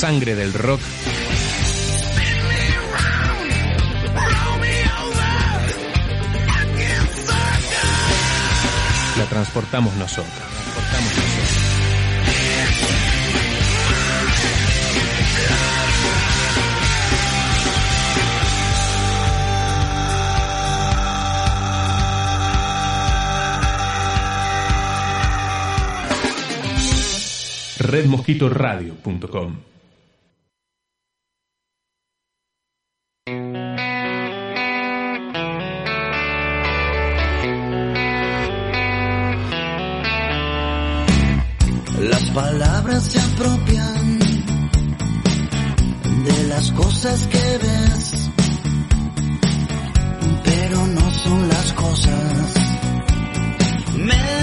Sangre del rock la transportamos nosotros. Transportamos nosotros. redmosquitoradio.com palabras se apropian de las cosas que ves, pero no son las cosas. ¿Me?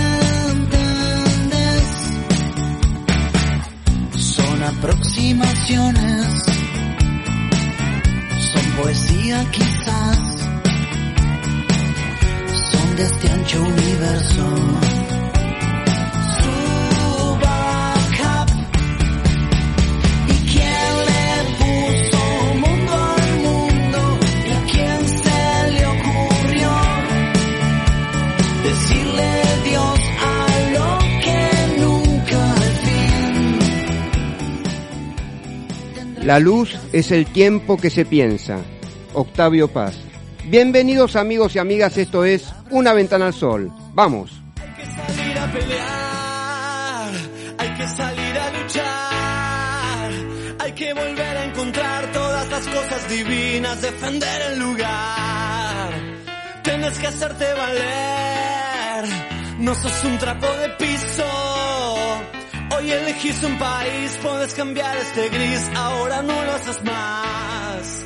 Son aproximaciones, son poesía quizás, son de este ancho universo. La luz es el tiempo que se piensa. Octavio Paz. Bienvenidos amigos y amigas, esto es Una ventana al sol. Vamos. salir a pelear, hay que salir a luchar, hay que volver a encontrar todas las cosas divinas, defender el lugar. Tienes que hacerte valer, no sos un trapo de piso. Hoy elegís un país, puedes cambiar este gris, ahora no lo haces más.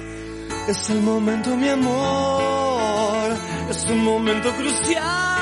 Es el momento, mi amor, es un momento crucial.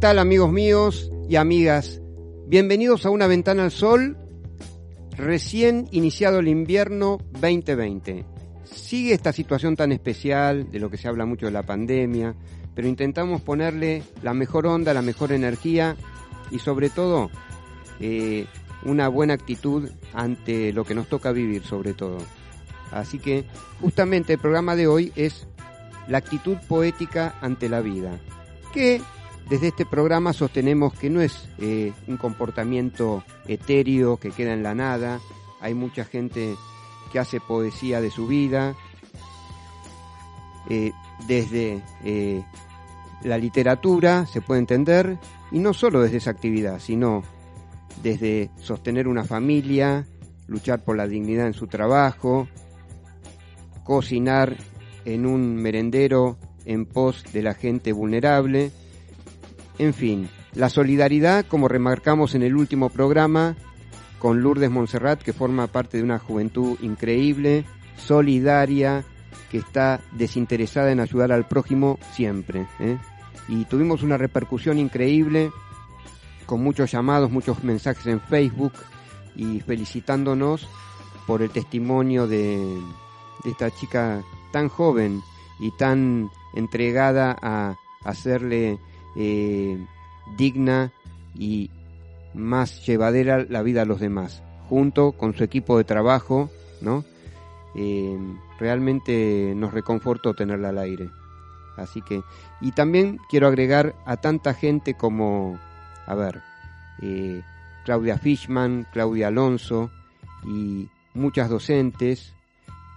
Tal amigos míos y amigas? Bienvenidos a una ventana al sol, recién iniciado el invierno 2020. Sigue esta situación tan especial, de lo que se habla mucho de la pandemia, pero intentamos ponerle la mejor onda, la mejor energía y sobre todo eh, una buena actitud ante lo que nos toca vivir sobre todo. Así que justamente el programa de hoy es la actitud poética ante la vida, que desde este programa sostenemos que no es eh, un comportamiento etéreo que queda en la nada, hay mucha gente que hace poesía de su vida, eh, desde eh, la literatura se puede entender, y no solo desde esa actividad, sino desde sostener una familia, luchar por la dignidad en su trabajo, cocinar en un merendero en pos de la gente vulnerable, en fin, la solidaridad, como remarcamos en el último programa, con Lourdes Montserrat, que forma parte de una juventud increíble, solidaria, que está desinteresada en ayudar al prójimo siempre. ¿eh? Y tuvimos una repercusión increíble, con muchos llamados, muchos mensajes en Facebook, y felicitándonos por el testimonio de, de esta chica tan joven y tan entregada a hacerle eh, digna y más llevadera la vida a los demás, junto con su equipo de trabajo, ¿no? Eh, realmente nos reconfortó tenerla al aire. Así que, y también quiero agregar a tanta gente como, a ver, eh, Claudia Fishman, Claudia Alonso y muchas docentes,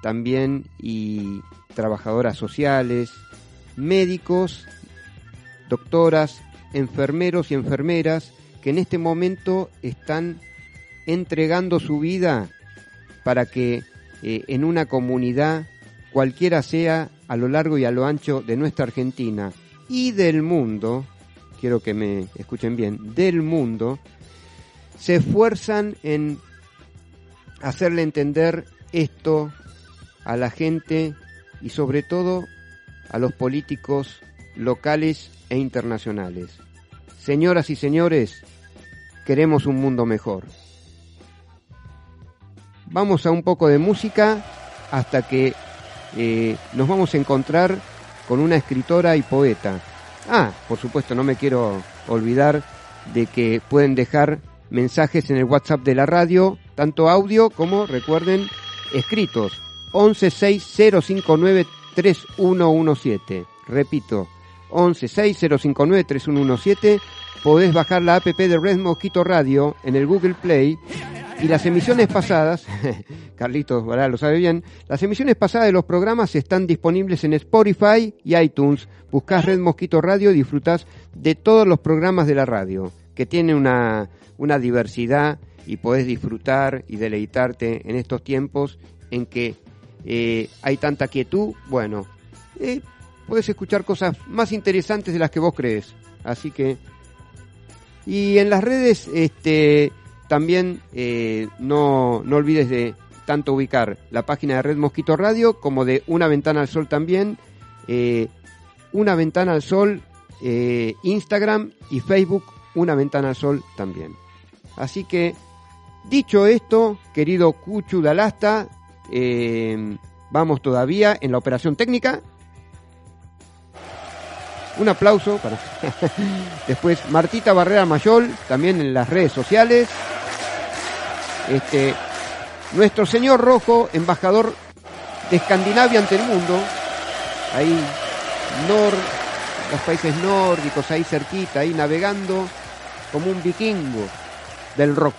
también y trabajadoras sociales, médicos, doctoras, enfermeros y enfermeras que en este momento están entregando su vida para que eh, en una comunidad, cualquiera sea a lo largo y a lo ancho de nuestra Argentina y del mundo, quiero que me escuchen bien, del mundo, se esfuerzan en hacerle entender esto a la gente y sobre todo a los políticos locales e internacionales. Señoras y señores, queremos un mundo mejor. Vamos a un poco de música hasta que eh, nos vamos a encontrar con una escritora y poeta. Ah, por supuesto, no me quiero olvidar de que pueden dejar mensajes en el WhatsApp de la radio, tanto audio como, recuerden, escritos. 1160593117. Repito, 1160593117. Podés bajar la app de Red Mosquito Radio en el Google Play y las emisiones pasadas, Carlitos ¿verdad? lo sabe bien, las emisiones pasadas de los programas están disponibles en Spotify y iTunes. Buscás Red Mosquito Radio y disfrutás de todos los programas de la radio, que tiene una, una diversidad y podés disfrutar y deleitarte en estos tiempos en que eh, hay tanta quietud. Bueno, eh, puedes escuchar cosas más interesantes de las que vos crees. Así que... Y en las redes, este también eh, no, no olvides de tanto ubicar la página de Red Mosquito Radio como de Una Ventana al Sol también. eh, Una Ventana al Sol, eh, Instagram y Facebook, Una Ventana al Sol también. Así que, dicho esto, querido Cuchu Dalasta, vamos todavía en la operación técnica. Un aplauso para después Martita Barrera Mayol, también en las redes sociales. Este, nuestro señor Rojo, embajador de Escandinavia ante el mundo, ahí nor, los países nórdicos, ahí cerquita, ahí navegando como un vikingo del rock.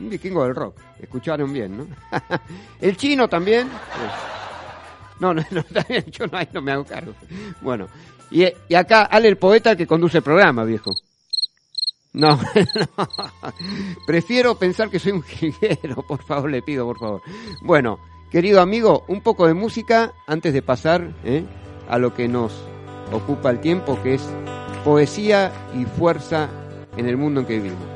Un vikingo del rock, escucharon bien, ¿no? el chino también. pues, no, no, no, yo no, no me hago cargo. Bueno, y, y acá Ale el poeta que conduce el programa, viejo. No, no, prefiero pensar que soy un jilguero, por favor, le pido, por favor. Bueno, querido amigo, un poco de música antes de pasar ¿eh? a lo que nos ocupa el tiempo, que es poesía y fuerza en el mundo en que vivimos.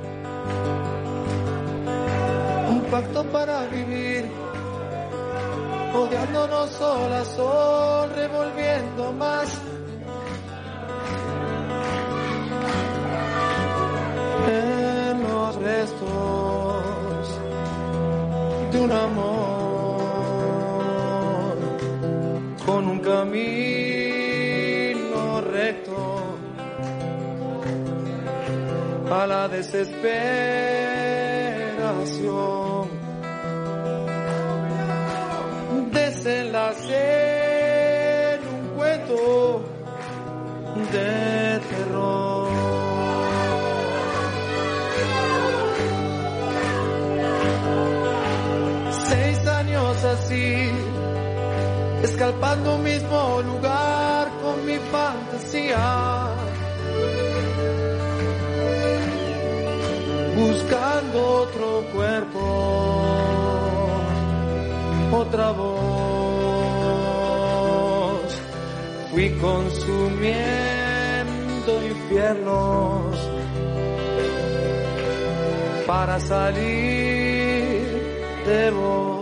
Un pacto para vivir, odiándonos sol a revolviendo más. En los restos de un amor con un camino recto a la desesperación. Desenlace en un cuento de terror. Seis años así, escalpando un mismo lugar con mi fantasía. Buscando otro cuerpo, otra voz. Fui consumiendo infiernos para salir de vos.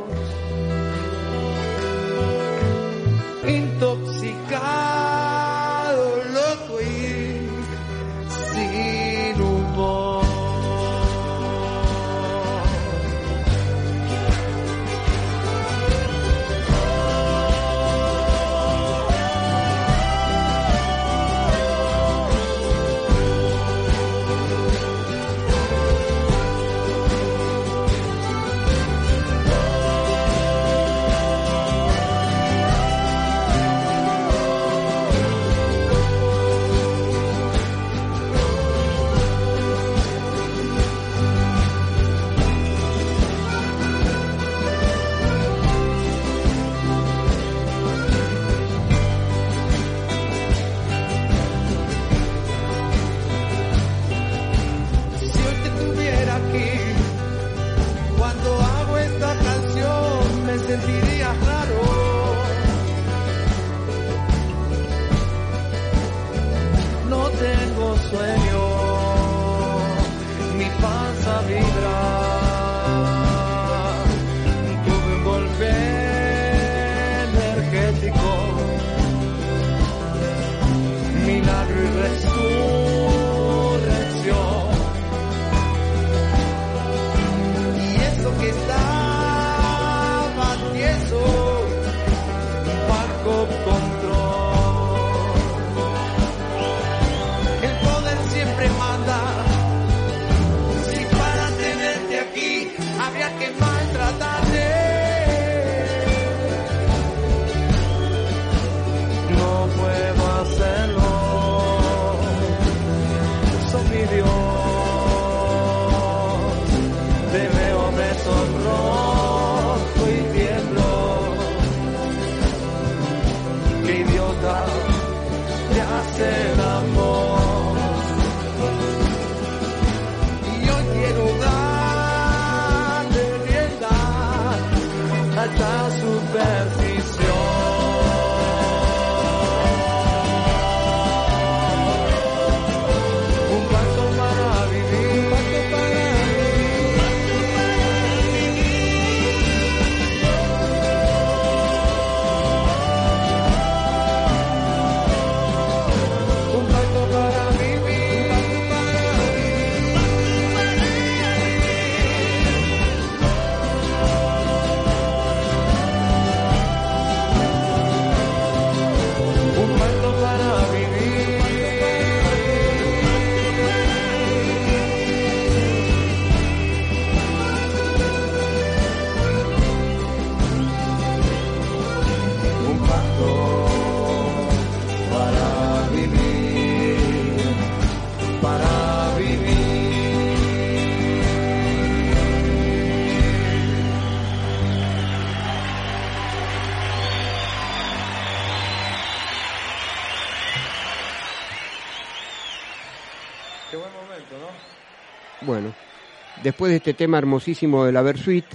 Después de este tema hermosísimo de la Versuit,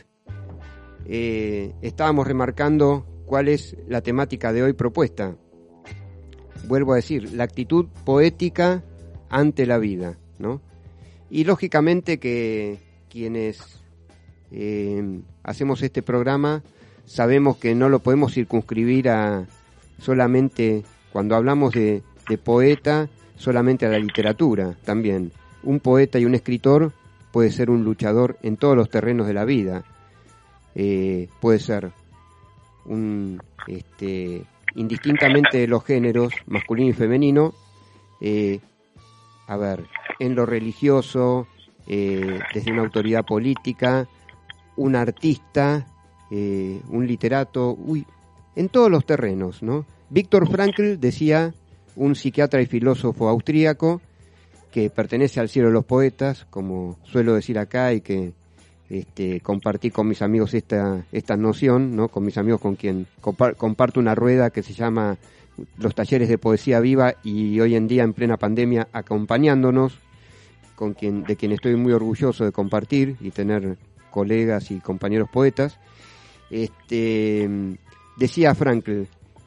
eh, estábamos remarcando cuál es la temática de hoy propuesta. Vuelvo a decir, la actitud poética ante la vida, ¿no? Y lógicamente que quienes eh, hacemos este programa sabemos que no lo podemos circunscribir a solamente cuando hablamos de, de poeta, solamente a la literatura también. Un poeta y un escritor puede ser un luchador en todos los terrenos de la vida. Eh, puede ser un, este, indistintamente de los géneros masculino y femenino, eh, a ver, en lo religioso, eh, desde una autoridad política, un artista, un literato, uy, en todos los terrenos, ¿no? Víctor Frankl decía, un psiquiatra y filósofo austríaco, que pertenece al cielo de los poetas, como suelo decir acá, y que este, compartí con mis amigos esta, esta noción, ¿no? con mis amigos con quien compar- comparto una rueda que se llama los talleres de poesía viva y hoy en día en plena pandemia acompañándonos, con quien, de quien estoy muy orgulloso de compartir y tener colegas y compañeros poetas. Este, decía Frankl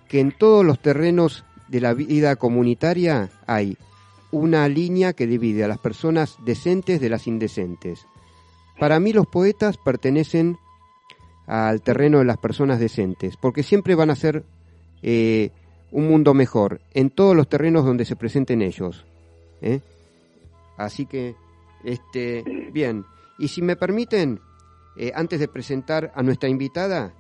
que en todos los terrenos de la vida comunitaria hay una línea que divide a las personas decentes de las indecentes. Para mí los poetas pertenecen al terreno de las personas decentes, porque siempre van a ser eh, un mundo mejor en todos los terrenos donde se presenten ellos. ¿eh? Así que, este, bien, y si me permiten, eh, antes de presentar a nuestra invitada,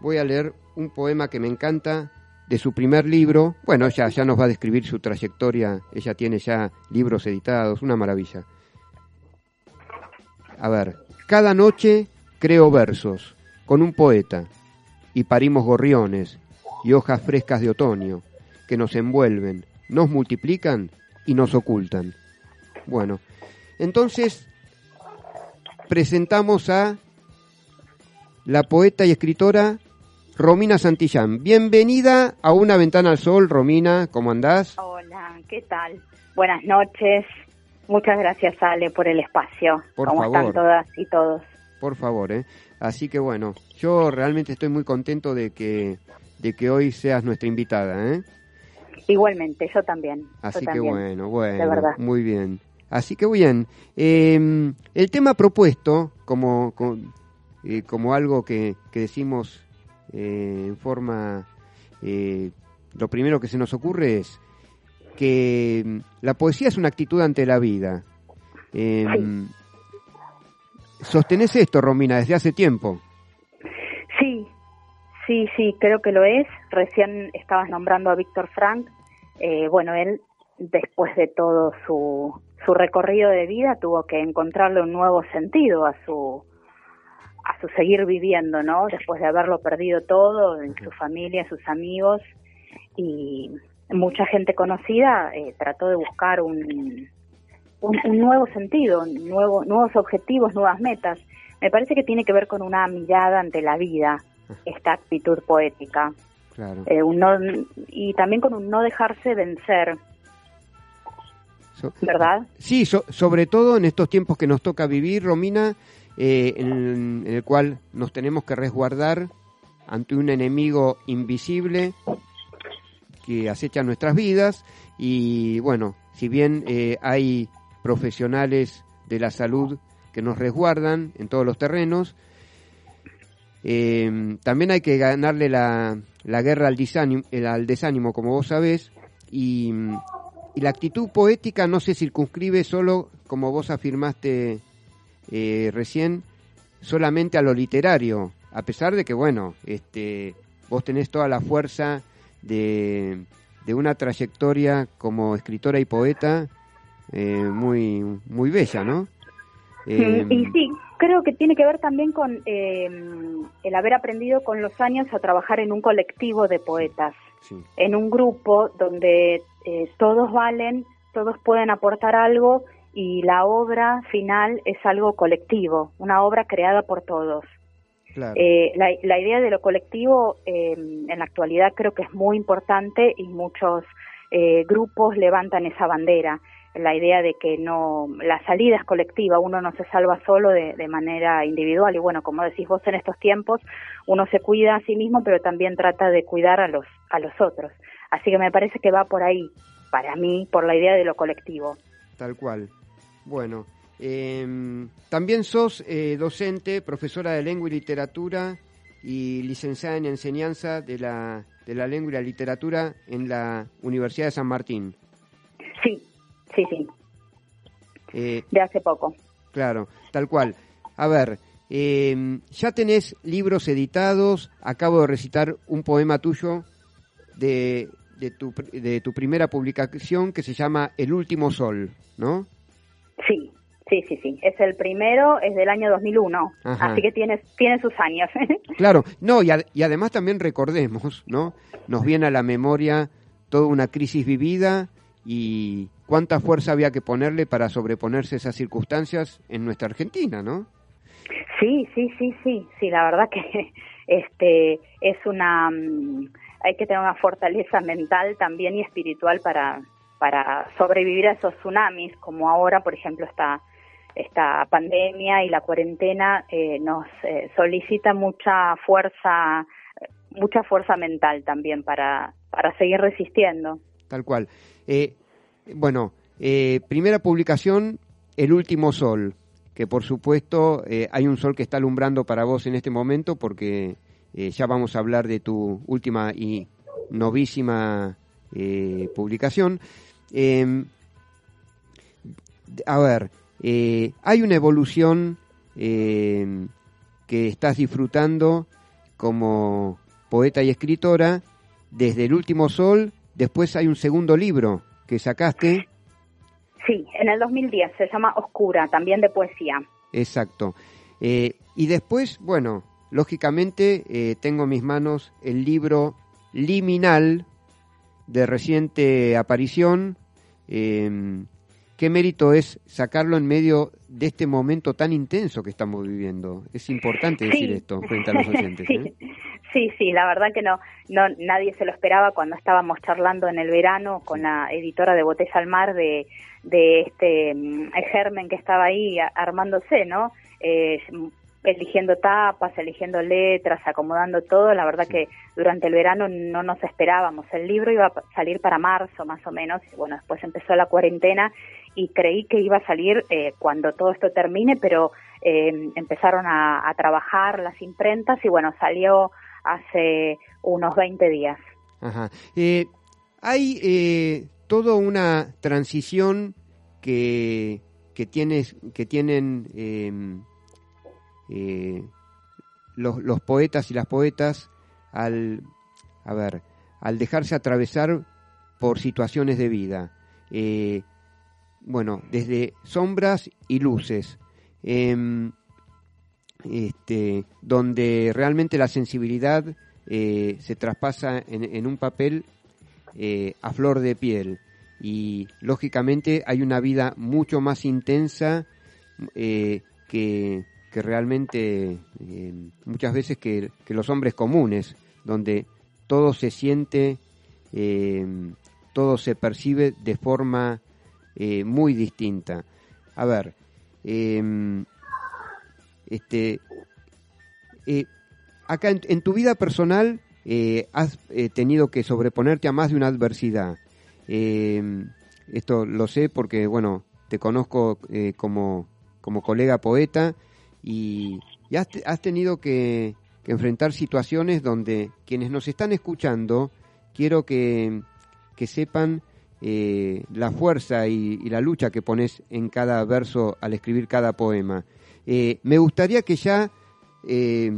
voy a leer un poema que me encanta de su primer libro. Bueno, ya, ya nos va a describir su trayectoria, ella tiene ya libros editados, una maravilla. A ver, cada noche creo versos con un poeta y parimos gorriones y hojas frescas de otoño que nos envuelven, nos multiplican y nos ocultan. Bueno, entonces presentamos a la poeta y escritora Romina Santillán. Bienvenida a Una Ventana al Sol, Romina, ¿cómo andás? Hola, ¿qué tal? Buenas noches. Muchas gracias, Ale, por el espacio. Por ¿Cómo favor. están todas y todos? Por favor, ¿eh? Así que bueno, yo realmente estoy muy contento de que, de que hoy seas nuestra invitada, ¿eh? Igualmente, yo también. yo Así que también. bueno, de bueno, verdad. muy bien. Así que bien, eh, el tema propuesto como, co- eh, como algo que, que decimos eh, en forma, eh, lo primero que se nos ocurre es que mm, la poesía es una actitud ante la vida. Eh, ¿Sostenés esto, Romina, desde hace tiempo? Sí, sí, sí, creo que lo es. Recién estabas nombrando a Víctor Frank. Eh, bueno, él, después de todo su, su recorrido de vida, tuvo que encontrarle un nuevo sentido a su a su seguir viviendo, ¿no? Después de haberlo perdido todo, en su familia, sus amigos y mucha gente conocida eh, trató de buscar un, un, un nuevo sentido, nuevo, nuevos objetivos, nuevas metas. Me parece que tiene que ver con una mirada ante la vida, esta actitud poética, Claro. eh, un no- y también con un no dejarse vencer, So- ¿verdad? Sí, so- sobre todo en estos tiempos que nos toca vivir, Romina, eh, en, el cual nos tenemos que resguardar ante un enemigo invisible que acecha nuestras vidas. Y bueno, si bien eh, hay profesionales de la salud que nos resguardan en todos los terrenos, eh, también hay que ganarle la, la guerra al desánimo, al desánimo, como vos sabés, y, y la actitud poética no se circunscribe solo, como vos afirmaste eh, recién, solamente a lo literario, a pesar de que, bueno, este, vos tenés toda la fuerza de, de una trayectoria como escritora y poeta eh, muy, muy bella, ¿no? Eh, y sí, creo que tiene que ver también con eh, el haber aprendido con los años a trabajar en un colectivo de poetas, sí, en un grupo donde eh, todos valen, todos pueden aportar algo y la obra final es algo colectivo, una obra creada por todos. claro. Eh, la, la idea de lo colectivo eh, en la actualidad creo que es muy importante y muchos eh, grupos levantan esa bandera. La idea de que no la salida es colectiva, uno no se salva solo de, de manera individual y bueno, como decís vos en estos tiempos, uno se cuida a sí mismo, pero también trata de cuidar a los a los otros. Así que me parece que va por ahí, para mí, por la idea de lo colectivo. Tal cual. Bueno, eh, también sos eh, docente, profesora de lengua y literatura y licenciada en enseñanza de la, de la lengua y la literatura en la Universidad de San Martín. Sí, sí, sí, Eh, de hace poco. claro, tal cual. A ver, eh, ya tenés libros editados, acabo de recitar un poema tuyo de, de tu, de tu primera publicación que se llama El último sol, ¿no? Sí, sí, sí, sí. Es el primero, es del año 2001, Ajá. así que tiene, tiene sus años. Claro, no, y, ad- y además también recordemos, ¿no? Nos viene a la memoria toda una crisis vivida y cuánta fuerza había que ponerle para sobreponerse a esas circunstancias en nuestra Argentina, ¿no? Sí, sí, sí, sí, sí, la verdad que este es una mm, hay que tener una fortaleza mental también y espiritual para para sobrevivir a esos tsunamis, como ahora, por ejemplo, esta esta pandemia y la cuarentena eh, nos eh, solicita mucha fuerza mucha fuerza mental también para para seguir resistiendo. Tal cual. Eh, bueno, eh, primera publicación, El último sol, que por supuesto eh, hay un sol que está alumbrando para vos en este momento porque eh, ya vamos a hablar de tu última y novísima publicación. Eh, a ver, eh, hay una evolución eh, que estás disfrutando como poeta y escritora desde El último sol, después hay un segundo libro que sacaste, Sí, en el 2010 se llama Oscura, también de poesía. exacto. Eh, y después, bueno, lógicamente eh, tengo en mis manos el libro Liminal de reciente aparición. Eh, ¿Qué mérito es sacarlo en medio de este momento tan intenso que estamos viviendo? Es importante decir Sí. esto frente a los oyentes. sí, ¿eh? sí, sí, la verdad que no, no, nadie se lo esperaba cuando estábamos charlando en el verano con la editora de Botella al Mar de, de este mm, germen que estaba ahí armándose, ¿no? Eh, eligiendo tapas, eligiendo letras, acomodando todo, la verdad que durante el verano no nos esperábamos. El libro iba a salir para marzo más o menos, y bueno, después empezó la cuarentena y creí que iba a salir eh, cuando todo esto termine, pero eh, empezaron a, a trabajar las imprentas y bueno, salió hace unos 20 días. Ajá. Eh, hay eh, toda una transición que, que, tienes, que tienen eh, los, los poetas y las poetas al, a ver, al dejarse atravesar por situaciones de vida. Eh, bueno, desde sombras y luces. Em, este, donde realmente la sensibilidad eh, se traspasa en, un papel a flor de piel y lógicamente hay una vida mucho más intensa que, que realmente eh, muchas veces que, que los hombres comunes, donde todo se siente, eh, todo se percibe de forma eh, muy distinta. A ver, em, este, eh, acá en, en tu vida personal eh, has eh, tenido que sobreponerte a más de una adversidad. Eh, esto lo sé porque, bueno, te conozco eh, como, como colega poeta y, y has, te- has tenido que, enfrentar situaciones donde quienes nos están escuchando, quiero que, que sepan eh, la fuerza y, y la lucha que pones en cada verso al escribir cada poema. Eh, me gustaría que ya eh,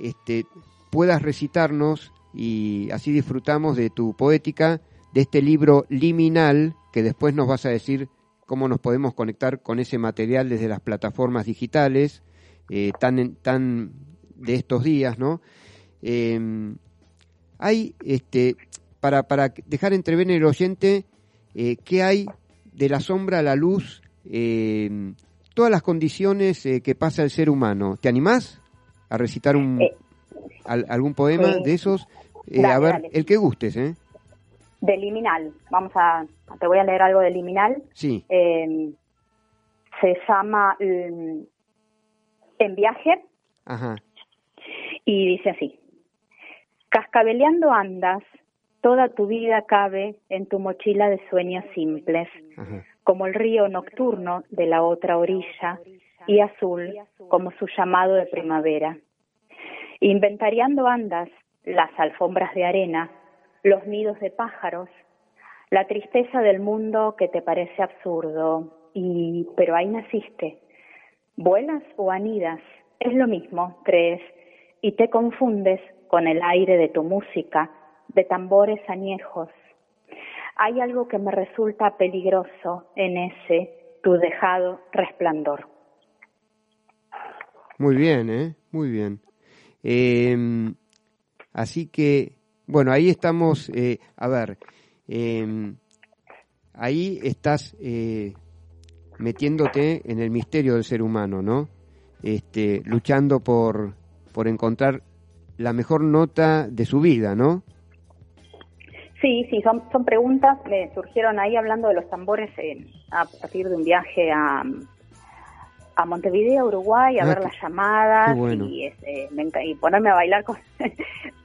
este, puedas recitarnos y así disfrutamos de tu poética, de este libro liminal, que después nos vas a decir cómo nos podemos conectar con ese material desde las plataformas digitales, eh, tan, tan de estos días, ¿no? Eh, hay, este, para, para dejar entrever en el oyente, eh, qué hay de la sombra a la luz, eh, todas las condiciones eh, que pasa el ser humano. ¿Te animás a recitar un, Eh, al- algún poema sí. de esos? Dale, a ver, dale. el que gustes, ¿eh? De liminal, vamos a, te voy a leer algo de liminal. Sí, Eh, se llama mm, En viaje ajá, y dice así. Cascabeleando andas, toda tu vida cabe en tu mochila de sueños simples, ajá. como el río nocturno de la otra orilla y azul como su llamado de primavera. Inventariando andas las alfombras de arena, los nidos de pájaros, la tristeza del mundo que te parece absurdo, y pero ahí naciste. ¿Vuelas o anidas? Es lo mismo, crees, y te confundes con el aire de tu música, de tambores añejos, hay algo que me resulta peligroso en ese tu dejado resplandor. Muy bien, ¿eh? Muy bien. Eh, así que, bueno, ahí estamos, eh, a ver, eh, ahí estás eh, metiéndote en el misterio del ser humano, ¿no? Este, luchando por, por encontrar la mejor nota de su vida, ¿no? Sí, sí, son, son preguntas, me surgieron ahí hablando de los tambores a partir de un viaje a, a Montevideo, Uruguay, a Ah, ver las llamadas bueno. y, este, me y ponerme a bailar con,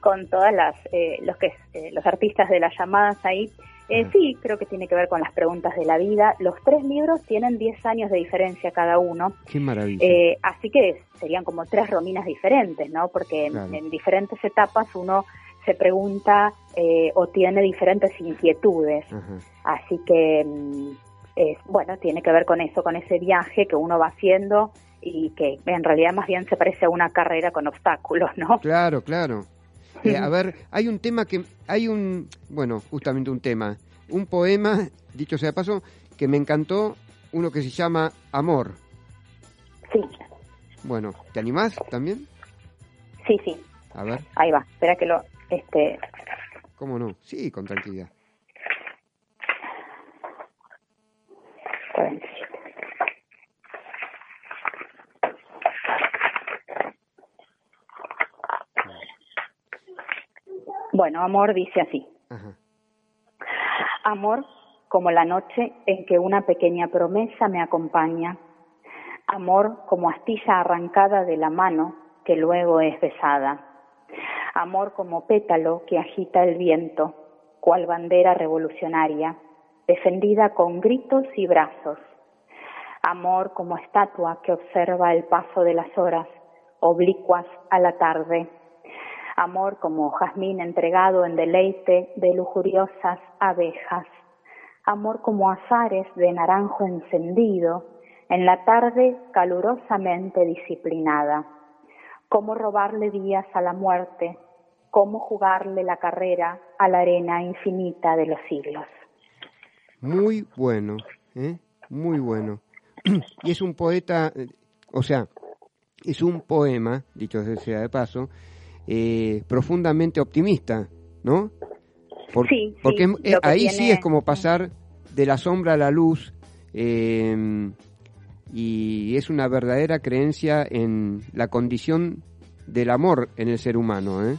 con todas las eh, los que eh, los artistas de las llamadas ahí. Eh, sí, creo que tiene que ver con las preguntas de la vida. Los tres libros tienen 10 años de diferencia cada uno. Qué maravilla. Eh, así que serían como tres rominas diferentes, ¿no? Porque en- Claro. en diferentes etapas uno se pregunta eh, o tiene diferentes inquietudes. Así que, mm, es, bueno, tiene que ver con eso, con ese viaje que uno va haciendo y que en realidad más bien se parece a una carrera con obstáculos, ¿no? Claro, claro. Eh, a ver, hay un tema que, hay un, bueno, justamente un tema, un poema, dicho sea de paso, que me encantó, uno que se llama Amor. Sí, Bueno, ¿te animás también? sí, sí, A ver, ahí va. Espera que lo, este, ¿cómo no? Sí, con tranquilidad. Bueno, amor dice así. Ajá. Amor como la noche en que una pequeña promesa me acompaña. Amor como astilla arrancada de la mano que luego es besada. Amor como pétalo que agita el viento, cual bandera revolucionaria, defendida con gritos y brazos. Amor como estatua que observa el paso de las horas, oblicuas a la tarde. Amor como jazmín entregado en deleite de lujuriosas abejas. Amor como azares de naranjo encendido en la tarde calurosamente disciplinada. Cómo robarle días a la muerte, cómo jugarle la carrera a la arena infinita de los siglos. Muy bueno, ¿eh? Muy bueno. y es un poeta, eh, o sea, es un poema, dicho sea de paso, eh, profundamente optimista, ¿no? Por- Sí, porque ahí sí es como pasar de la sombra a la luz eh, y es una verdadera creencia en la condición del amor en el ser humano, ¿eh?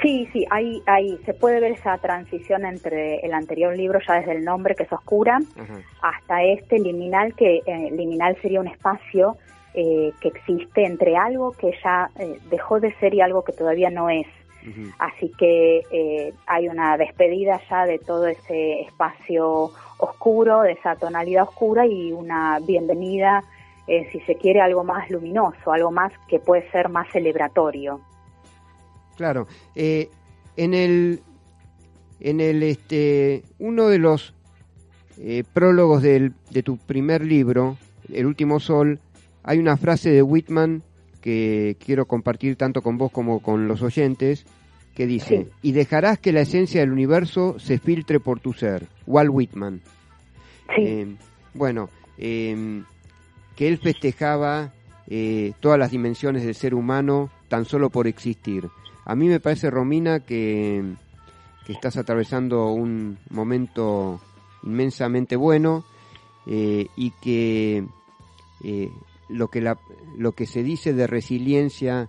Sí, sí, ahí, ahí se puede ver esa transición entre el anterior libro, ya desde el nombre, que es oscura, Ajá. hasta este liminal, que eh, liminal sería un espacio eh, que existe entre algo que ya eh, dejó de ser y algo que todavía no es. Así que eh, hay una despedida ya de todo ese espacio oscuro, de esa tonalidad oscura y una bienvenida, eh, si se quiere, algo más luminoso, algo más que puede ser más celebratorio. Claro, eh, en el, en el, este, uno de los eh, prólogos del, de tu primer libro, El último sol, hay una frase de Whitman que quiero compartir tanto con vos como con los oyentes, que dice, Sí. y dejarás que la esencia del universo se filtre por tu ser, Walt Whitman. Sí. Eh, bueno, eh, que él festejaba eh, todas las dimensiones del ser humano tan solo por existir. A mí me parece, Romina, que, que estás atravesando un momento inmensamente bueno y que lo que lo que se dice de resiliencia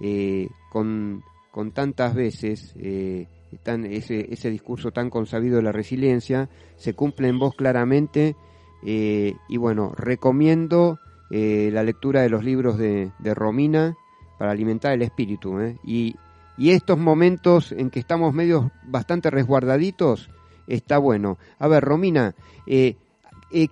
eh, con, con tantas veces eh, tan- ese, ese discurso tan consabido de la resiliencia se cumple en vos claramente eh, y bueno recomiendo la lectura de los libros de, de Romina para alimentar el espíritu y, y estos momentos en que estamos medios bastante resguardaditos está bueno. A ver Romina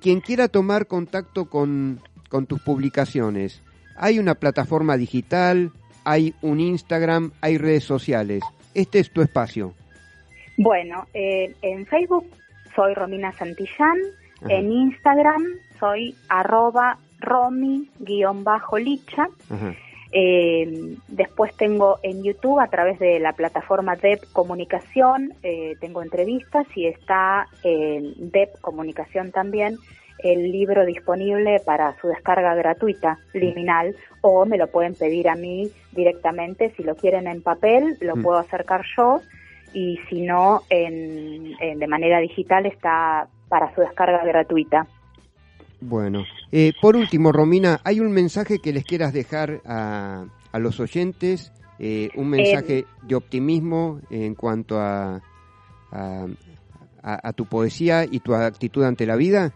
quien quiera tomar contacto con, con tus publicaciones, hay una plataforma digital, hay un Instagram, hay redes sociales. Este es tu espacio. Bueno, eh, en Facebook soy Romina Santillán, Ajá. en Instagram soy arroba romi-licha. Eh, después tengo en YouTube, a través de la plataforma DEP Comunicación, eh, tengo entrevistas y está en DEP Comunicación también el libro disponible para su descarga gratuita, liminal, o me lo pueden pedir a mí directamente. Si lo quieren en papel, lo Mm. puedo acercar yo, y si no, en, en- de manera digital está para su descarga gratuita. Bueno, eh, por último, Romina, ¿hay un mensaje que les quieras dejar a, a los oyentes? Eh, un mensaje de optimismo en cuanto a, a- a tu poesía y tu actitud ante la vida?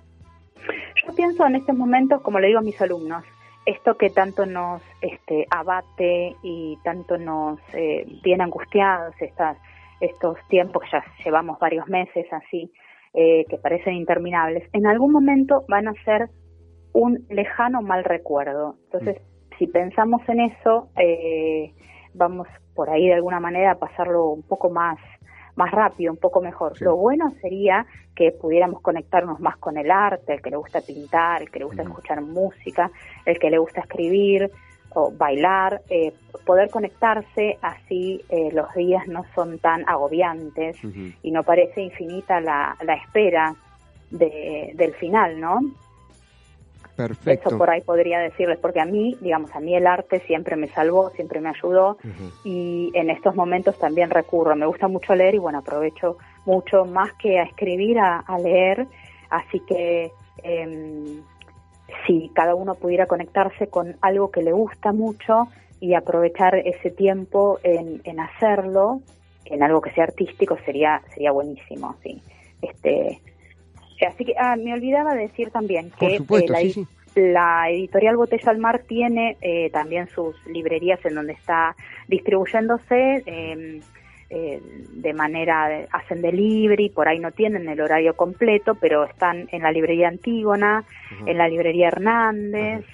Yo pienso en estos momentos, como le digo a mis alumnos, esto que tanto nos este, abate y tanto nos eh, tiene angustiados, estas, estos tiempos que ya llevamos varios meses así, eh, que parecen interminables, en algún momento van a ser un lejano mal recuerdo. Entonces, si pensamos en eso, eh, vamos por ahí de alguna manera a pasarlo un poco más más rápido, un poco mejor. Sí. Lo bueno sería que pudiéramos conectarnos más con el arte, el que le gusta pintar, el que le gusta escuchar música, el que le gusta escribir o bailar, eh, poder conectarse así eh, los días no son tan agobiantes y no parece infinita la, la espera de, del final, ¿no? Perfecto. Eso por ahí podría decirles, porque a mí, digamos, a mí el arte siempre me salvó, siempre me ayudó y en estos momentos también recurro. Me gusta mucho leer y bueno, aprovecho mucho más que a escribir, a, a leer. Así que em, si cada uno pudiera conectarse con algo que le gusta mucho y aprovechar ese tiempo en, en hacerlo, en algo que sea artístico, sería sería buenísimo, sí. Este, así que ah, me olvidaba decir también que supuesto, eh, la, sí, edi- sí. la editorial Botella al Mar tiene eh, también sus librerías en donde está distribuyéndose eh, eh, de manera, de- hacen delivery, por ahí no tienen el horario completo, pero están en la librería Antígona, en la librería Hernández,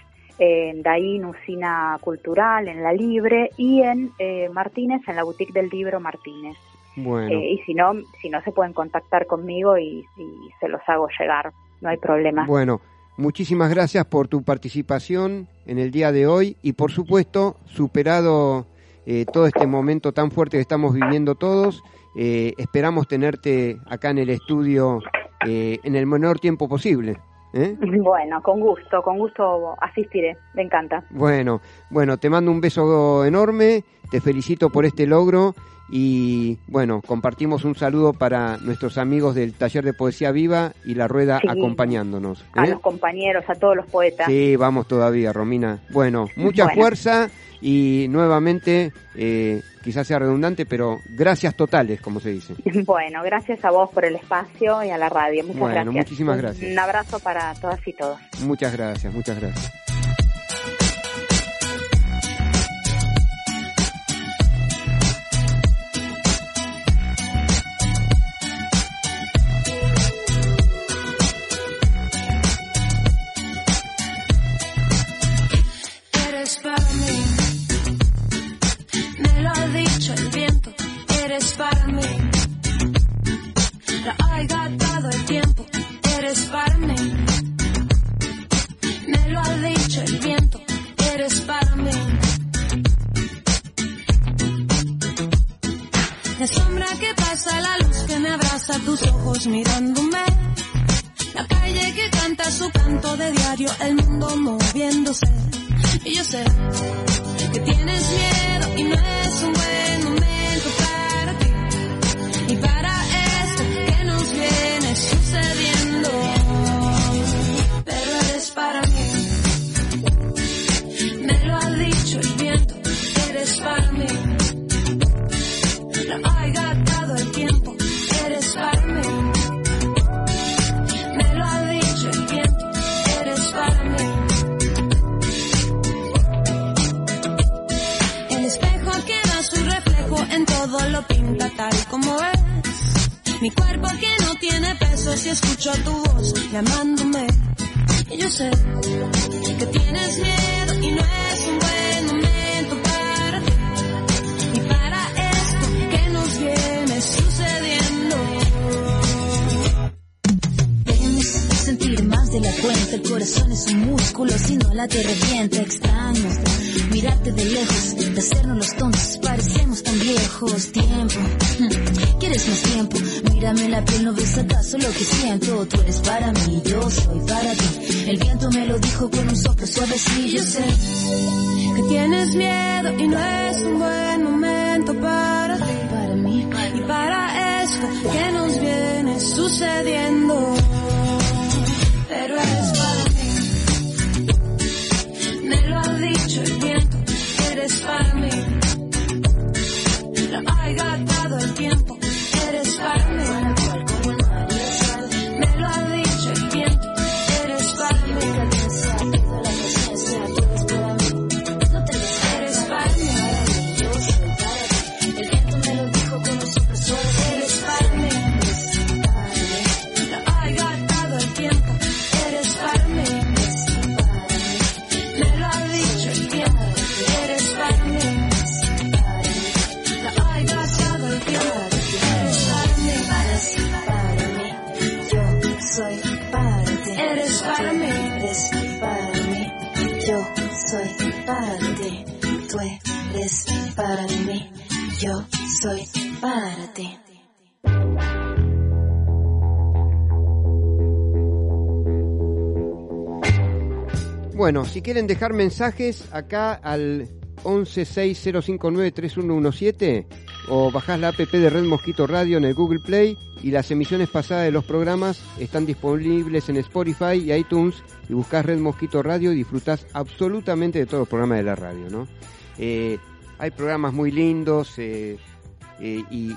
en Daín, Usina Cultural, en La Libre y en eh, Martínez, en la boutique del libro Martínez. Bueno, Eh, y si no, si no se pueden contactar conmigo y, y se los hago llegar, no hay problema. bueno, muchísimas gracias por tu participación en el día de hoy y por supuesto, superado eh, todo este momento tan fuerte que estamos viviendo todos, eh, esperamos tenerte acá en el estudio eh, en el menor tiempo posible. ¿eh? Bueno, con gusto, con gusto asistiré, me encanta. Bueno, bueno, te mando un beso enorme, te felicito por este logro y bueno, compartimos un saludo para nuestros amigos del Taller de Poesía Viva y La Rueda Sí. acompañándonos. A ¿eh? los compañeros, a todos los poetas. Sí, vamos todavía, Romina. Bueno, mucha Bueno. fuerza y nuevamente, eh, quizás sea redundante, pero gracias totales, como se dice. Bueno, gracias a vos por el espacio y a la radio. Muchas Bueno, gracias. muchísimas gracias. Un abrazo para todas y todos. Muchas gracias, muchas gracias. Con. Yo sé que tienes miedo y no es un buen momento para para mí y para esto que nos viene sucediendo. Bueno, si quieren dejar mensajes acá al 1160593117 o bajás la app de Red Mosquito Radio en el Google Play y las emisiones pasadas de los programas están disponibles en Spotify y iTunes y buscás Red Mosquito Radio y disfrutás absolutamente de todos los programas de la radio, ¿no? Eh, hay programas muy lindos eh, eh, y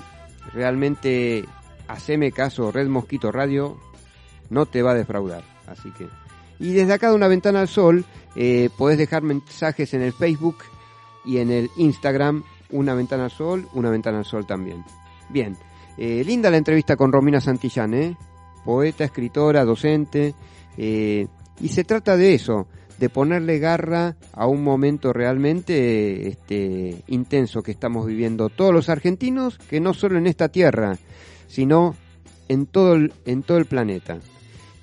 realmente haceme caso, Red Mosquito Radio no te va a defraudar, así que... Y desde acá de una ventana al sol eh, podés dejar mensajes en el Facebook y en el Instagram, una ventana al sol, una ventana al sol también. Bien, eh, linda la entrevista con Romina Santillán, ¿eh? poeta, escritora, docente, eh, y se trata de eso, de ponerle garra a un momento realmente este, intenso que estamos viviendo todos los argentinos, que no solo en esta tierra, sino en todo el, en todo el planeta.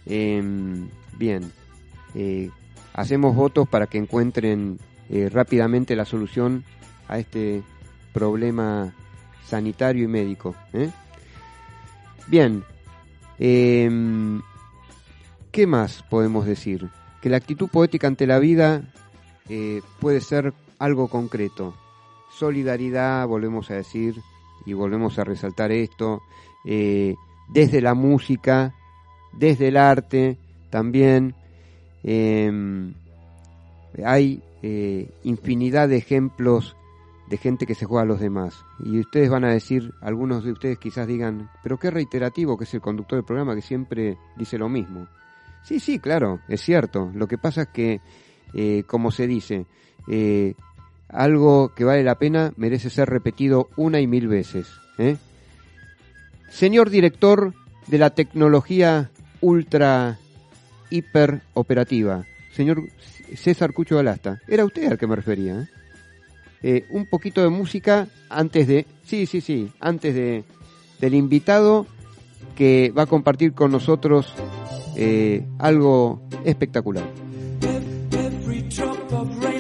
Em, bien, eh, hacemos votos para que encuentren eh, rápidamente la solución a este problema sanitario y médico. ¿eh? Bien, em, ¿qué más podemos decir? Que la actitud poética ante la vida eh, puede ser algo concreto. Solidaridad, volvemos a decir, y volvemos a resaltar esto, eh, desde la música, desde el arte, también eh, hay eh, infinidad de ejemplos de gente que se juega a los demás. Y ustedes van a decir, algunos de ustedes quizás digan, pero qué reiterativo que es el conductor del programa que siempre dice lo mismo. Sí, sí, claro, es cierto. Lo que pasa es que, eh, como se dice, eh, algo que vale la pena merece ser repetido una y mil veces. Señor director de la tecnología ultra hiper operativa, señor César Cucho Alasta, era usted al que me refería. ¿eh? Eh, un poquito de música antes de, sí, sí, sí, antes de del invitado que va a compartir con nosotros eh, algo espectacular. Every drop of rain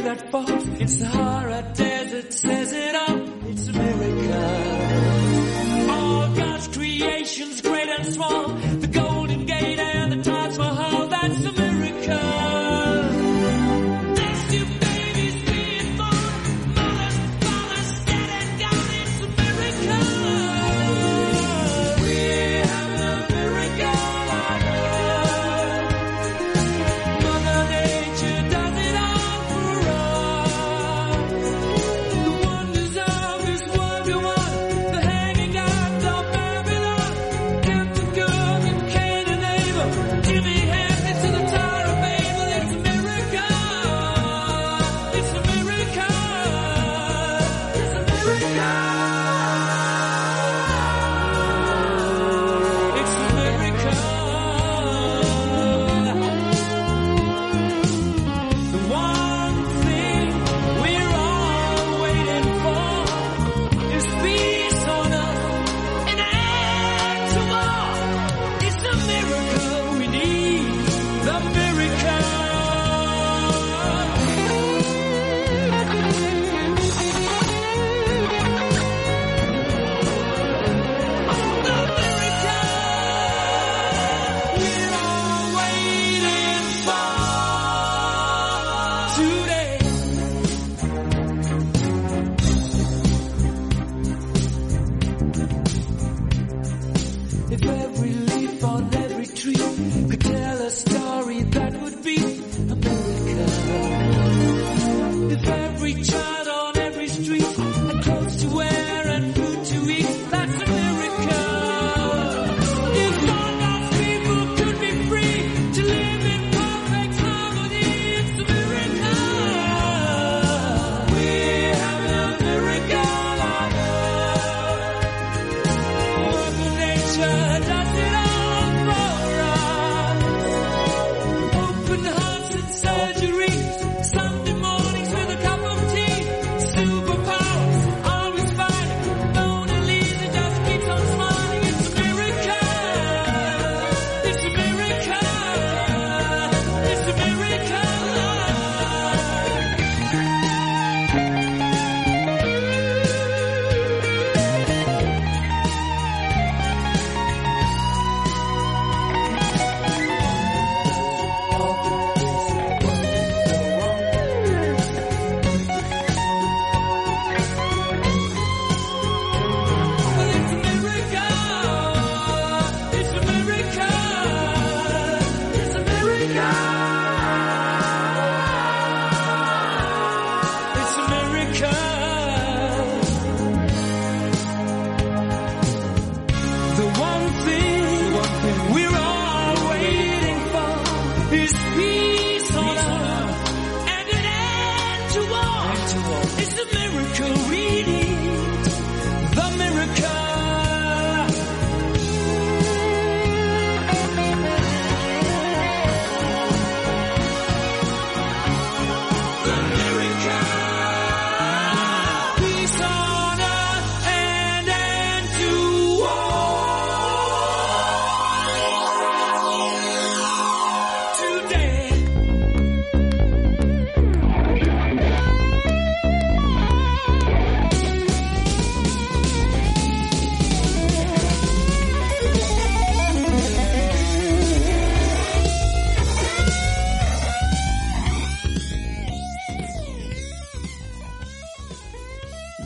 try.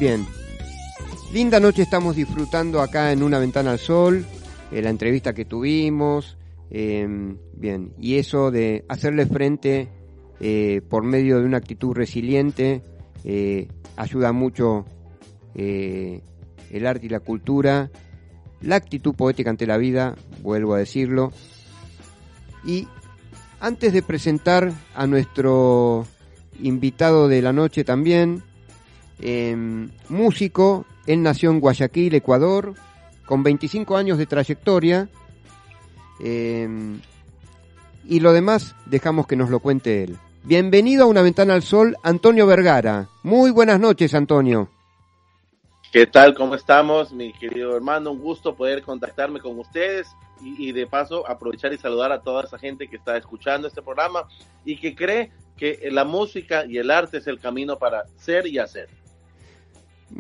Bien. Linda noche estamos disfrutando acá en Una Ventana al Sol, eh, la entrevista que tuvimos. eh, bien, y eso de hacerle frente eh, por medio de una actitud resiliente eh, ayuda mucho el arte y la cultura, la actitud poética ante la vida, vuelvo a decirlo. Y antes de presentar a nuestro invitado de la noche también, eh, músico, él nació en Guayaquil, Ecuador, con 25 años de trayectoria, eh, y lo demás dejamos que nos lo cuente él. Bienvenido a Una Ventana al Sol, Antonio Vergara. Muy buenas noches, Antonio. ¿Qué tal? ¿Cómo estamos, mi querido hermano? Un gusto poder contactarme con ustedes y, de paso aprovechar y saludar a toda esa gente que está escuchando este programa y que cree que la música y el arte es el camino para ser y hacer.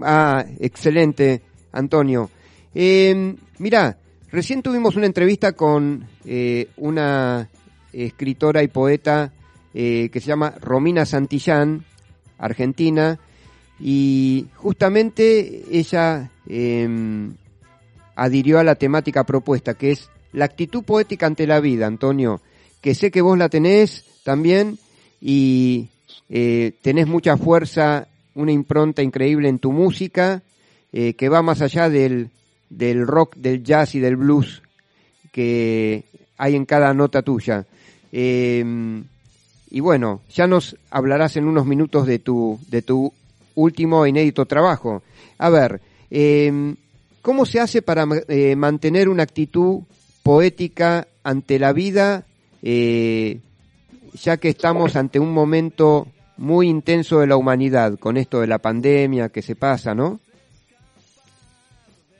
Ah, excelente, Antonio. Eh, mira, recién tuvimos una entrevista con eh, una escritora y poeta eh, que se llama Romina Santillán, argentina, y justamente ella eh, adhirió a la temática propuesta, que es la actitud poética ante la vida, Antonio, que sé que vos la tenés también y eh, tenés mucha fuerza, una impronta increíble en tu música, eh, que va más allá del, del rock, del jazz y del blues que hay en cada nota tuya. Eh, y bueno, ya nos hablarás en unos minutos de tu, de tu último inédito trabajo. A ver, eh, ¿cómo se hace para eh, mantener una actitud poética ante la vida, eh, ya que estamos ante un momento muy intenso de la humanidad, con esto de la pandemia que se pasa, ¿no?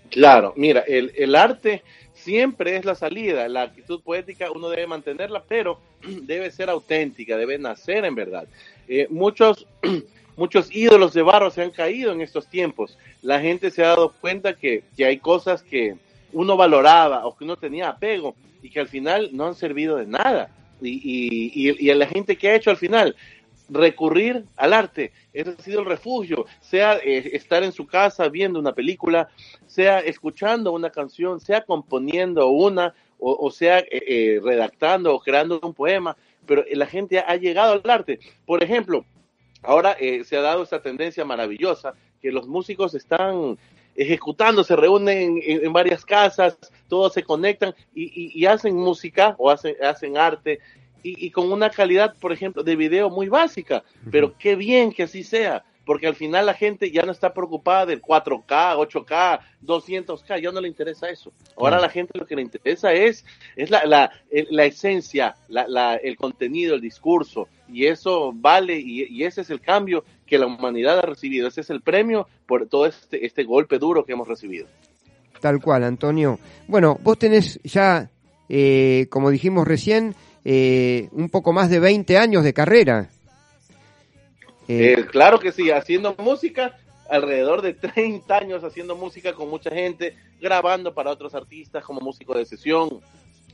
Claro, mira, el, el arte siempre es la salida, la actitud poética uno debe mantenerla, pero debe ser auténtica, debe nacer en verdad. Eh, muchos, muchos ídolos de barro se han caído en estos tiempos. La gente se ha dado cuenta que, que hay cosas que uno valoraba o que uno tenía apego y que al final no han servido de nada. Y, y, y, y la gente que ha hecho al final recurrir al arte. Ese ha sido el refugio, sea eh, estar en su casa viendo una película, sea escuchando una canción, sea componiendo una, o, sea eh, eh, redactando o creando un poema, pero la gente ha, llegado al arte. Por ejemplo, ahora eh, se ha dado esta tendencia maravillosa que los músicos están ejecutando, se reúnen en, en varias casas, todos se conectan y, y, y hacen música o hacen, hacen arte y, y, con una calidad, por ejemplo, de video muy básica, pero qué bien que así sea, porque al final la gente ya no está preocupada del 4K, 8K, 200K, ya no le interesa eso. Ahora la gente lo que le interesa es, es la, la, la esencia, la, la, el contenido, el discurso, y eso vale, y, y, ese es el cambio que la humanidad ha recibido, ese es el premio por todo este, este golpe duro que hemos recibido. Tal cual, Antonio. Bueno, vos tenés ya, eh, como dijimos recién, eh, un poco más de 20 años de carrera. Eh, eh, claro que sí, haciendo música, alrededor de 30 años haciendo música con mucha gente, grabando para otros artistas como músico de sesión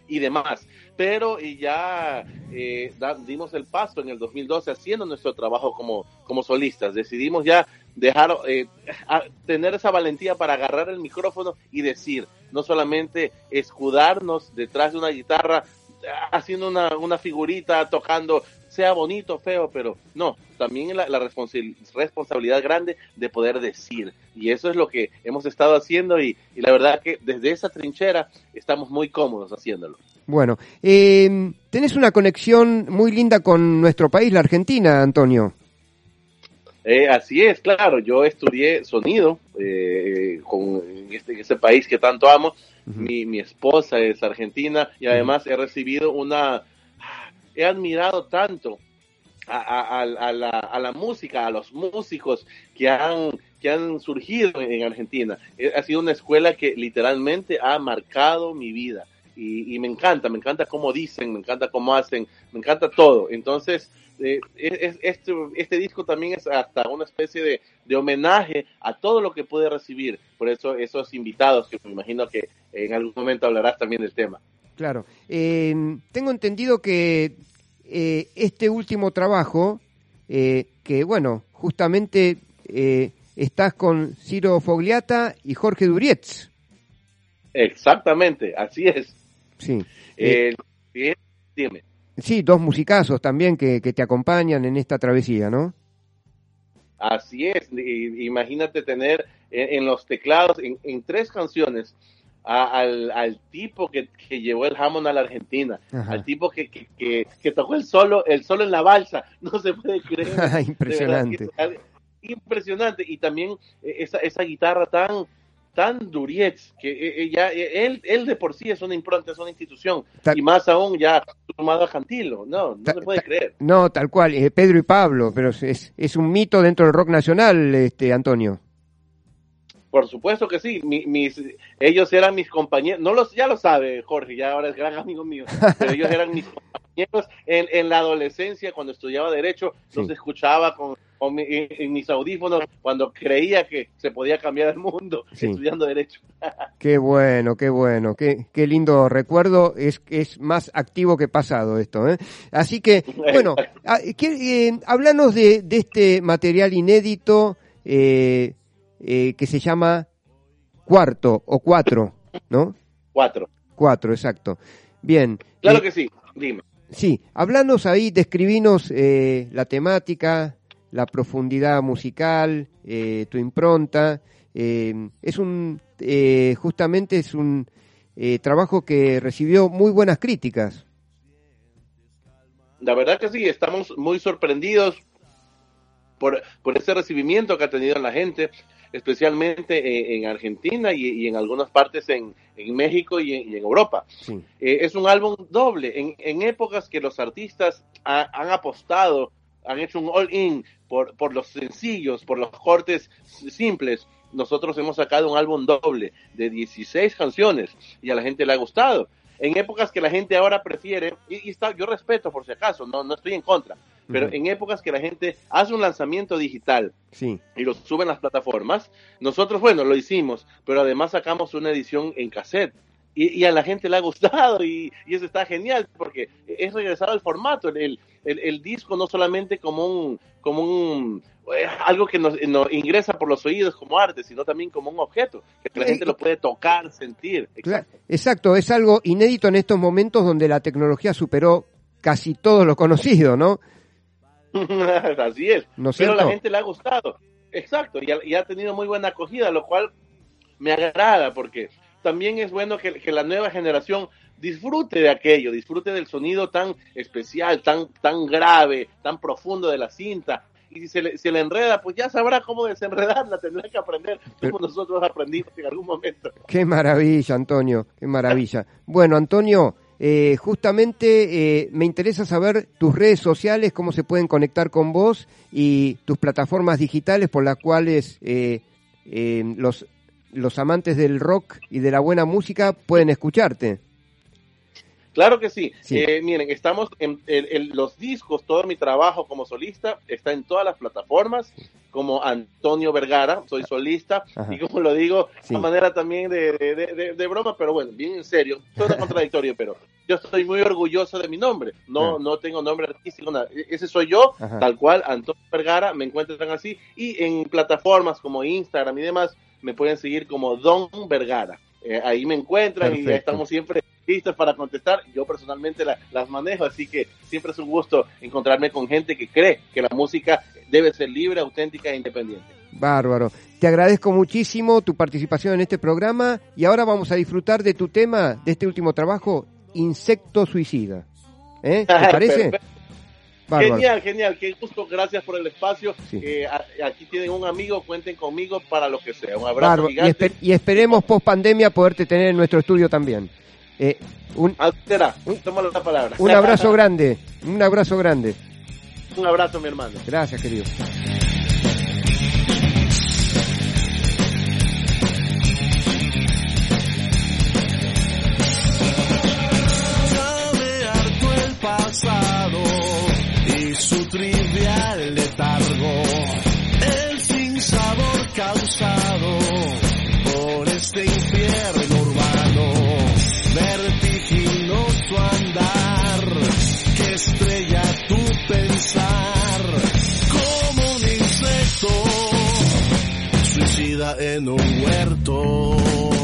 y demás. Pero y ya eh, dimos el paso en el 2012 haciendo nuestro trabajo como, como solistas. Decidimos ya dejar, eh, tener esa valentía para agarrar el micrófono y decir, no solamente escudarnos detrás de una guitarra haciendo una, una figurita, tocando, sea bonito, feo, pero no, también la, la responsabilidad grande de poder decir. Y eso es lo que hemos estado haciendo y, y la verdad que desde esa trinchera estamos muy cómodos haciéndolo. Bueno, eh, tenés una conexión muy linda con nuestro país, la Argentina, Antonio. Eh, así es, claro, yo estudié sonido eh, con este, ese país que tanto amo. Uh -huh. mi, mi, esposa es argentina y además he recibido una... He admirado tanto a, a, a, la, a, la, música, a los músicos que han, que han surgido en Argentina. Eh, ha sido una escuela que literalmente ha marcado mi vida. Y, y me encanta, me encanta cómo dicen, me encanta cómo hacen, me encanta todo. Entonces, eh, es, este, este, disco también es hasta una especie de, de, homenaje a todo lo que puede recibir. Por eso esos invitados, que me imagino que en algún momento hablarás también del tema. Claro. Eh, tengo entendido que eh, este último trabajo, eh, que bueno, justamente estás con Ciro Fogliata y Jorge Durietz. Exactamente, así es. Sí. Dime. Sí, dos musicazos también que, que te acompañan en esta travesía, ¿no? Así es, imagínate tener en, en los teclados, en, en tres canciones, a- al, al tipo que, que llevó el Hammond a la Argentina, Ajá. al tipo que, que, que, tocó el solo, el solo en la balsa, no se puede creer. Verdad Impresionante. impresionante, y también eh, esa, esa guitarra tan tan Durietz, que eh, eh, ya, eh, él, él de por sí es una impronta, es una institución, y más aún ya sumado a Cantilo, no, no se puede creer. No, tal cual, eh, Pedro y Pablo, pero es- es, es un mito dentro del rock nacional, este Antonio. Por supuesto que sí, mi- mis, ellos eran mis compañeros, no los, ya lo sabe Jorge, ya ahora es gran amigo mío, pero ellos eran mis compañeros en, en la adolescencia cuando estudiaba Derecho, los Sí. escuchaba con, con mi- en, en mis audífonos cuando creía que se podía cambiar el mundo Sí. estudiando Derecho. Qué bueno, qué bueno, qué, qué lindo recuerdo, es, es más activo que pasado esto. ¿eh? Así que, bueno, ah, ¿qué, eh, háblanos de, de este material inédito eh, eh, que se llama Cuarto o Cuatro, ¿no? Cuatro. Cuatro, exacto. Bien. Claro eh, que sí, dime. Sí, hablanos ahí, describinos eh, la temática, la profundidad musical, eh, tu impronta. eh, es un, eh, justamente es un eh, trabajo que recibió muy buenas críticas. La verdad que sí, estamos muy sorprendidos por, por ese recibimiento que ha tenido la gente, especialmente en, en Argentina y, y en algunas partes en, en México y en, y en Europa. Sí, Eh, es un álbum doble, en, en épocas que los artistas ha- han apostado, han hecho un all-in por, por los sencillos, por los cortes simples. Nosotros hemos sacado un álbum doble de 16 canciones y a la gente le ha gustado. En épocas que la gente ahora prefiere, y, y está, yo respeto por si acaso, no, no estoy en contra, pero en épocas que la gente hace un lanzamiento digital sí, y lo suben a las plataformas. Nosotros, bueno, lo hicimos, pero además sacamos una edición en cassette. Y, y a la gente le ha gustado y, y eso está genial porque es regresar al formato, el, el, el disco no solamente como un, como un eh, algo que nos, nos ingresa por los oídos como arte, sino también como un objeto, que la gente lo puede tocar, sentir. Cla- exacto, es algo inédito en estos momentos donde la tecnología superó casi todo lo conocido, ¿no? Así es. ¿No es pero la gente le ha gustado. Exacto, y ha, y ha tenido muy buena acogida, lo cual me agrada porque también es bueno que, que la nueva generación disfrute de aquello, disfrute del sonido tan especial, tan, tan grave, tan profundo de la cinta. Y si se le, se le enreda, pues ya sabrá cómo desenredarla, tendrá que aprender como nosotros aprendimos en algún momento. Qué maravilla, Antonio, qué maravilla. Bueno, Antonio, eh, justamente eh, me interesa saber tus redes sociales, cómo se pueden conectar con vos y tus plataformas digitales por las cuales eh, eh, los, los amantes del rock y de la buena música pueden escucharte. Claro que sí. Sí. Eh, miren, estamos en, en- en los discos, todo mi trabajo como solista está en todas las plataformas, como Antonio Vergara, soy solista, Ajá. y como lo digo, Sí. a manera también de, de- de- de- de broma, pero bueno, bien en serio, suena contradictorio, pero yo estoy muy orgulloso de mi nombre, no, Ah. no tengo nombre artístico, nada. E- ese soy yo, Ajá. tal cual, Antonio Vergara, me encuentran así, y en plataformas como Instagram y demás, me pueden seguir como Don Vergara. Eh, ahí me encuentran y Perfecto. estamos siempre listos para contestar. Yo personalmente la- las manejo, así que siempre es un gusto encontrarme con gente que cree que la música debe ser libre, auténtica e independiente. Bárbaro. Te agradezco muchísimo tu participación en este programa y ahora vamos a disfrutar de tu tema, de este último trabajo, Insecto Suicida. ¿Eh? ¿Te parece? Genial, genial, qué gusto, gracias por el espacio. Sí. Eh, aquí tienen un amigo, cuenten conmigo para lo que sea. Un abrazo Bárbaro. Y, gigante. esper- y esperemos post pandemia poderte tener en nuestro estudio también. Eh, un, Ah, será. Toma la palabra. un abrazo grande, un abrazo grande. un abrazo, mi hermano. Gracias, querido. Pasado y su trivial letargo, el sinsabor causado por estrella tu pensar como un insecto en un huerto.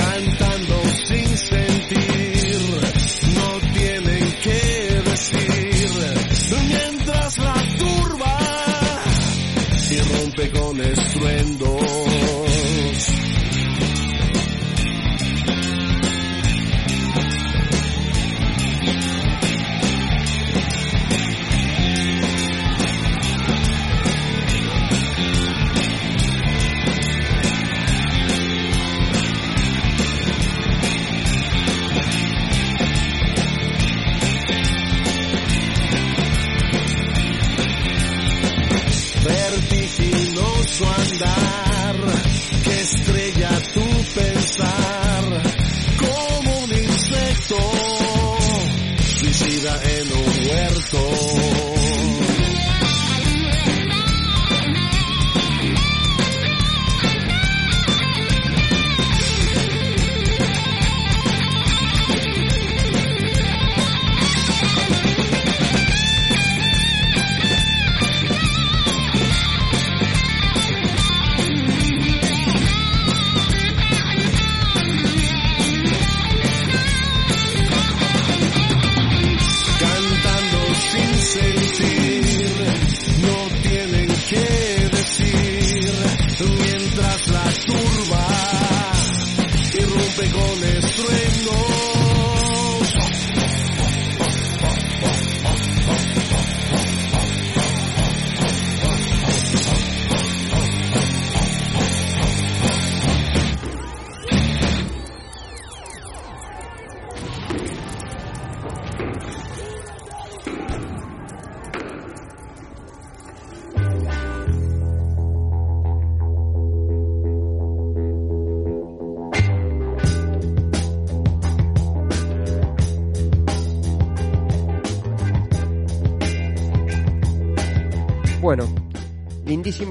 time vertiginoso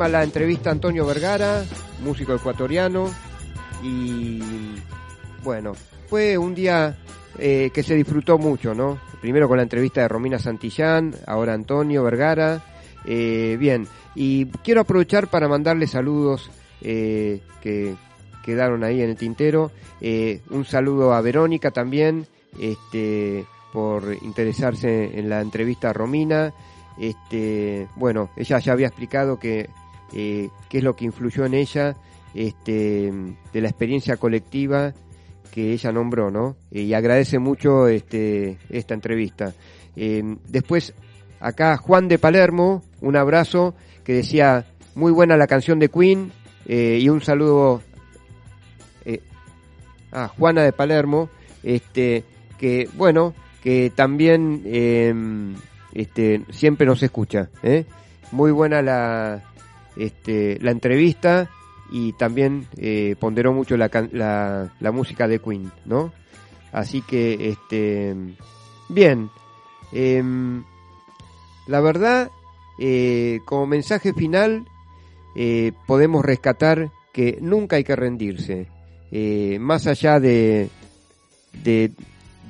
la entrevista a Antonio Vergara, músico ecuatoriano, y bueno, fue un día eh, que se disfrutó mucho, ¿no? Primero con la entrevista de Romina Santillán, ahora Antonio Vergara, eh, bien, y quiero aprovechar para mandarle saludos eh, que quedaron ahí en el tintero, un saludo a Verónica también, este, por interesarse en la entrevista a Romina, este, bueno, ella ya había explicado que eh, qué es lo que influyó en ella, este, de la experiencia colectiva que ella nombró, ¿no? Eh, y agradece mucho este, esta entrevista. Eh, después, acá Juan de Palermo, un abrazo, que decía, muy buena la canción de Queen, y un saludo a Juana de Palermo, este, que, bueno, que también eh, este, siempre nos escucha. Muy buena la, este, la entrevista y también eh, ponderó mucho la, la, la música de Queen, ¿no? Así que, este, bien, em, la verdad, eh, como mensaje final, eh, podemos rescatar que nunca hay que rendirse. Más allá de, de,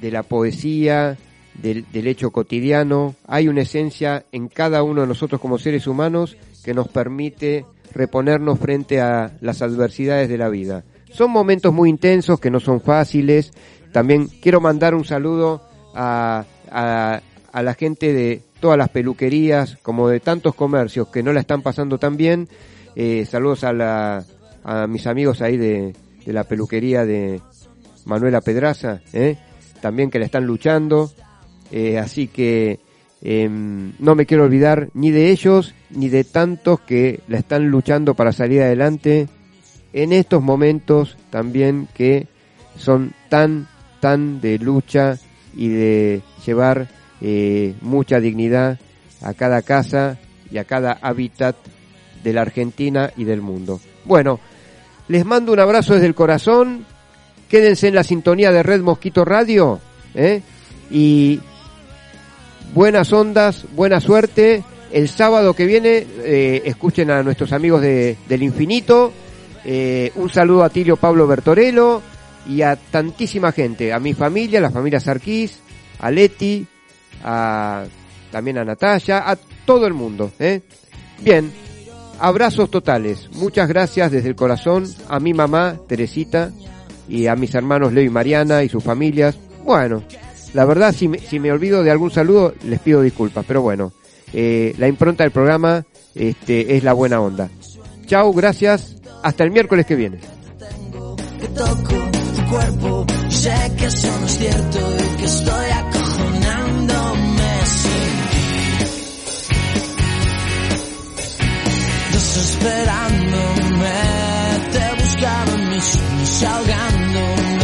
la poesía, del hecho cotidiano, hay una esencia en cada uno de nosotros como seres humanos que nos permite reponernos frente a las adversidades de la vida. Son momentos muy intensos que no son fáciles. También quiero mandar un saludo a, a, a la gente de todas las peluquerías, como de tantos comercios que no la están pasando tan bien. Eh, saludos a, la, a mis amigos ahí de, de la peluquería de Manuela Pedraza, ¿eh? también que la están luchando. Eh, así que em, no me quiero olvidar ni de ellos ni de tantos que la están luchando para salir adelante en estos momentos también que son tan, tan de lucha y de llevar eh, mucha dignidad a cada casa y a cada hábitat de la Argentina y del mundo. Bueno, les mando un abrazo desde el corazón quédense en la sintonía de Red Mosquito Radio ¿eh? y buenas ondas, buena suerte. El sábado que viene eh, escuchen a nuestros amigos de, del infinito. Eh, un saludo a Tilio Pablo Bertorello y a tantísima gente, a mi familia, la familia Sarquís, a Leti, a, también a Natalia, a todo el mundo. ¿eh? Bien, abrazos totales. Muchas gracias desde el corazón a mi mamá, Teresita, y a mis hermanos Leo y Mariana y sus familias. Bueno, la verdad, si me, si me olvido de algún saludo, les pido disculpas, pero bueno, eh, la impronta del programa este, es la buena onda. Chau, gracias, hasta el miércoles que viene. Desesperándome, te mis sueños.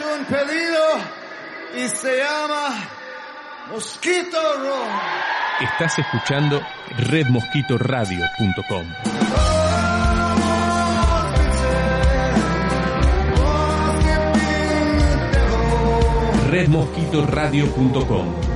Un pedido y se llama Mosquito Rojo. Estás escuchando redmosquitoradio.com. redmosquitoradio.com